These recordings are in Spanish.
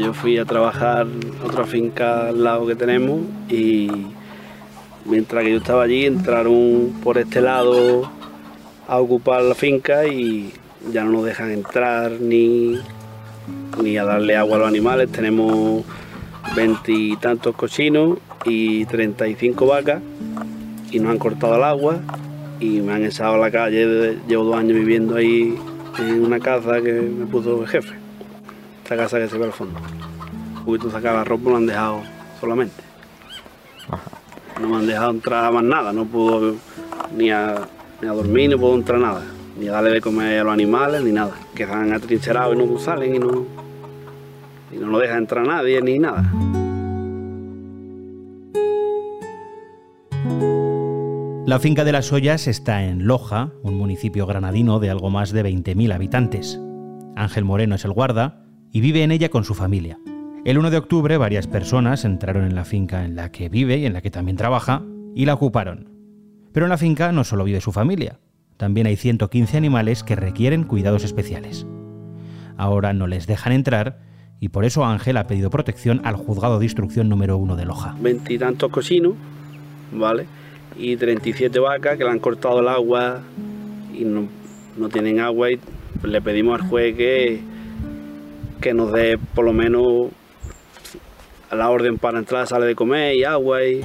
yo fui a trabajar otra finca al lado que tenemos y mientras que yo estaba allí entraron por este lado a ocupar la finca y ya no nos dejan entrar ni, ni a darle agua a los animales. Tenemos veintitantos cochinos y 35 vacas y nos han cortado el agua y me han echado a la calle. Llevo dos años viviendo ahí en una casa que me puso el jefe. Esta casa que se ve al fondo. Poquito sacar la ropa, lo han dejado solamente. No me han dejado entrar más nada, no puedo ni a, ni a dormir, no puedo entrar nada, ni a darle de comer a los animales, ni nada. Que están atrincherados y no salen y no, y no nos deja entrar nadie ni nada. La finca de las Ollas está en Loja, un municipio granadino de algo más de 20.000 habitantes. Ángel Moreno es el guarda y vive en ella con su familia. El 1 de octubre varias personas entraron en la finca en la que vive y en la que también trabaja y la ocuparon. Pero en la finca no solo vive su familia, también hay 115 animales que requieren cuidados especiales. Ahora no les dejan entrar y por eso Ángel ha pedido protección al juzgado de instrucción número 1 de Loja. Veintitantos cocinos, ¿vale? y 37 vacas que le han cortado el agua y no, tienen agua y le pedimos al juez que, que nos dé por lo menos la orden para entrar, sale de comer y agua y...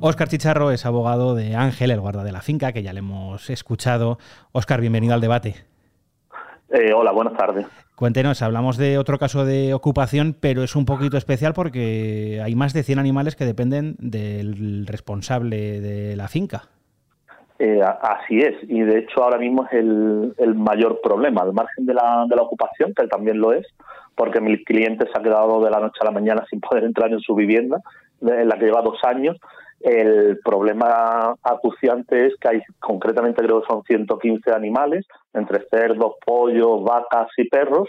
Óscar Chicharro es abogado de Ángel, el guarda de la finca, que ya le hemos escuchado. Óscar, bienvenido al debate. Eh, hola, buenas tardes. Cuéntenos, hablamos de otro caso de ocupación, pero es un poquito especial porque hay más de 100 animales que dependen del responsable de la finca. Eh, así es, y de hecho ahora mismo es el, mayor problema, al margen de la, de la ocupación, que también lo es, porque mi cliente se ha quedado de la noche a la mañana sin poder entrar en su vivienda, en la que lleva dos años. El problema acuciante es que hay, concretamente creo que son 115 animales, entre cerdos, pollos, vacas y perros,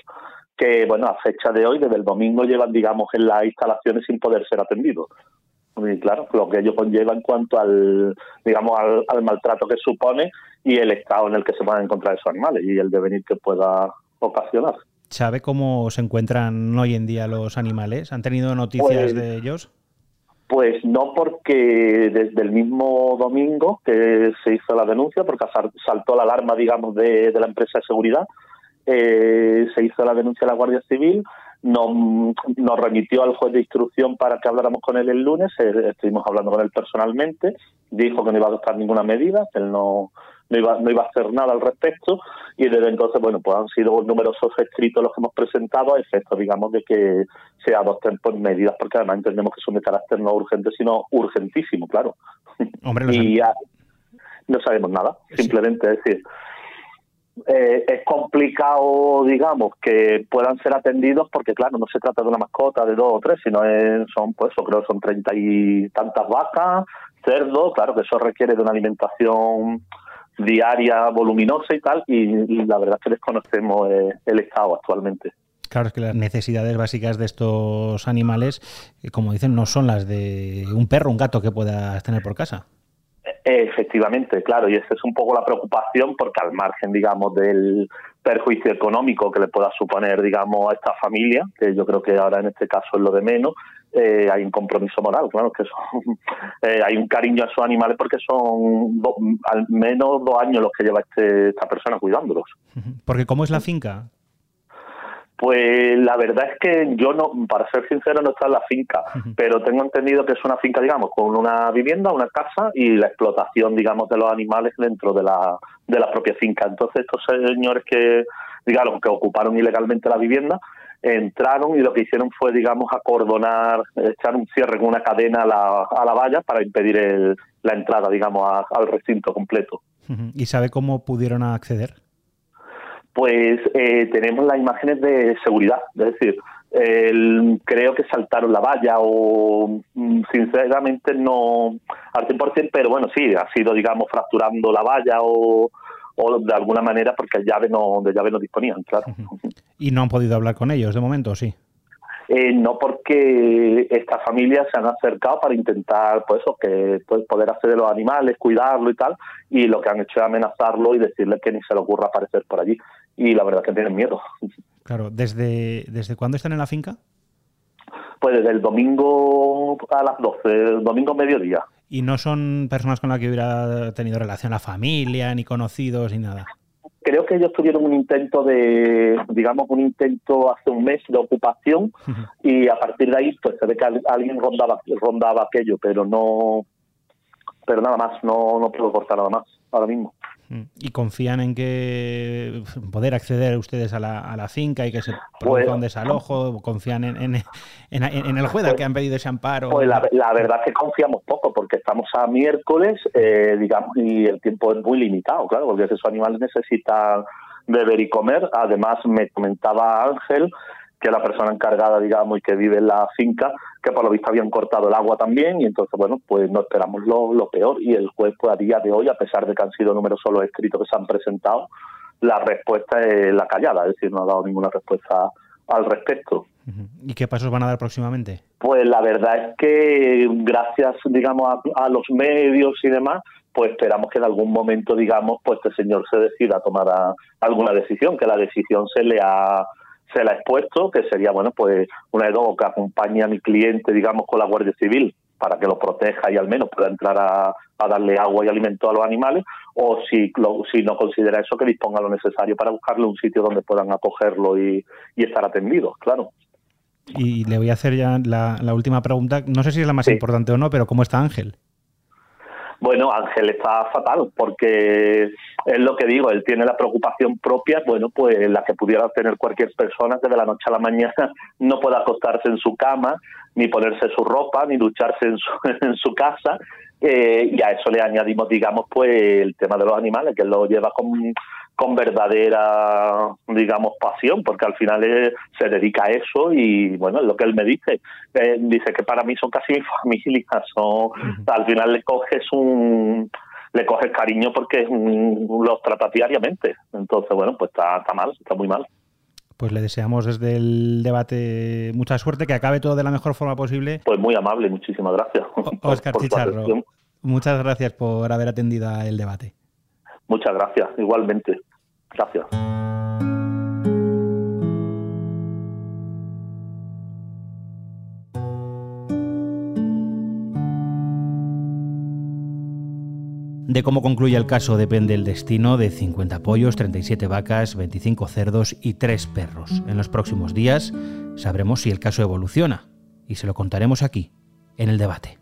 que, bueno, a fecha de hoy, desde el domingo, llevan, digamos, en las instalaciones sin poder ser atendidos. Y claro, lo que ello conlleva en cuanto al, digamos, al, maltrato que supone y el estado en el que se van a encontrar esos animales y el devenir que pueda ocasionar. ¿Sabe cómo se encuentran hoy en día los animales? ¿Han tenido noticias pues de ellos? Pues no porque desde el mismo domingo que se hizo la denuncia, porque saltó la alarma, digamos, de, la empresa de seguridad, eh, se hizo la denuncia a la Guardia Civil, nos, nos remitió al juez de instrucción para que habláramos con él el lunes, eh, estuvimos hablando con él personalmente, dijo que no iba a adoptar ninguna medida, que él no, no iba, no iba a hacer nada al respecto y desde entonces, bueno, pues han sido numerosos escritos los que hemos presentado a efecto, digamos, de que se adopten por medidas, porque además entendemos que son de carácter no urgente, sino urgentísimo, claro. Hombre, y ya no sabemos nada, simplemente es decir, eh, es complicado, digamos, que puedan ser atendidos porque, claro, no se trata de una mascota de dos o tres, sino son, pues, yo creo son treinta y tantas vacas, cerdos, claro que eso requiere de una alimentación diaria voluminosa y tal, y, la verdad es que desconocemos eh, el estado actualmente. Claro, es que las necesidades básicas de estos animales, eh, como dicen, no son las de un perro, un gato que puedas tener por casa. Efectivamente, claro, y esa es un poco la preocupación porque al margen, digamos, del perjuicio económico que le pueda suponer, digamos, a esta familia, que yo creo que ahora en este caso es lo de menos, eh, hay un compromiso moral, claro, que son, eh, hay un cariño a sus animales porque son al menos dos años los que lleva este, esta persona cuidándolos. Porque ¿cómo es la finca? Pues la verdad es que yo no, para ser sincero, no está en la finca, pero tengo entendido que es una finca, digamos, con una vivienda, una casa y la explotación, digamos, de los animales dentro de la, de la propia finca. Entonces estos señores que, digamos, que ocuparon ilegalmente la vivienda, entraron y lo que hicieron fue, digamos, acordonar, echar un cierre con una cadena a la, a la valla para impedir la entrada, digamos, al recinto completo. ¿Y sabe cómo pudieron acceder? Pues eh, tenemos las imágenes de seguridad, es decir, creo que saltaron la valla o mm, sinceramente no al 100%, pero bueno, sí, ha sido, digamos, fracturando la valla o, o de alguna manera porque el llave no, de llave no disponían, claro. ¿Y no han podido hablar con ellos de momento, sí? Eh, no porque estas familias se han acercado para intentar pues eso que pues, poder hacer de los animales cuidarlo y tal y lo que han hecho es amenazarlo y decirle que ni se le ocurra aparecer por allí y la verdad es que tienen miedo. Claro, ¿desde, ¿desde cuándo están en la finca? Pues desde el domingo a las 12, el domingo mediodía. ¿Y no son personas con las que hubiera tenido relación la familia, ni conocidos, ni nada? Creo que ellos tuvieron un intento de, digamos, un intento hace un mes de ocupación y a partir de ahí pues se ve que alguien rondaba, rondaba aquello, pero no, pero nada más, no, no puedo cortar nada más ahora mismo. Mm. ¿Y confían en que poder acceder ustedes a la, a la finca y que se produzca un desalojo? ¿Confían en, en, en, el juez al que han pedido ese amparo? Pues la, verdad es que confiamos poco porque estamos a miércoles, eh, digamos, y el tiempo es muy limitado, claro, porque esos animales necesitan beber y comer. Además, me comentaba Ángel que la persona encargada, digamos, y que vive en la finca, que por lo visto habían cortado el agua también, y entonces, bueno, pues no esperamos lo, lo peor. Y el juez, pues a día de hoy, a pesar de que han sido números solo escritos que se han presentado, la respuesta es la callada, es decir, no ha dado ninguna respuesta al respecto. ¿Y qué pasos van a dar próximamente? Pues la verdad es que gracias, digamos, a, los medios y demás, pues esperamos que en algún momento, digamos, pues este señor se decida a tomar alguna decisión, que la decisión se le ha se la ha expuesto, que sería, bueno, pues una de dos, que acompañe a mi cliente, digamos, con la Guardia Civil para que lo proteja y al menos pueda entrar a, darle agua y alimento a los animales, o si, si no considera eso, que disponga lo necesario para buscarle un sitio donde puedan acogerlo y, estar atendidos, claro. Y le voy a hacer ya la, última pregunta, no sé si es la más importante o no, pero ¿cómo está Ángel? Bueno, Ángel está fatal porque es lo que digo, él tiene la preocupación propia, bueno, pues la que pudiera tener cualquier persona que de la noche a la mañana no pueda acostarse en su cama, ni ponerse su ropa, ni ducharse en su, en su casa. Eh, y a eso le añadimos, digamos, pues el tema de los animales, que él lo lleva con con verdadera, digamos, pasión, porque al final se dedica a eso y, bueno, es lo que él me dice. Eh, dice que para mí son casi mi familia, son, al final le coges un le coges cariño porque los tratas diariamente. Entonces, bueno, pues está, está mal, está muy mal. Pues le deseamos desde el debate mucha suerte, que acabe todo de la mejor forma posible. Pues muy amable, muchísimas gracias. Oscar Chicharro, muchas gracias por haber atendido el debate. Muchas gracias, igualmente. Gracias. De cómo concluye el caso depende el destino de 50 pollos, 37 vacas, 25 cerdos y 3 perros. En los próximos días sabremos si el caso evoluciona y se lo contaremos aquí, en el debate.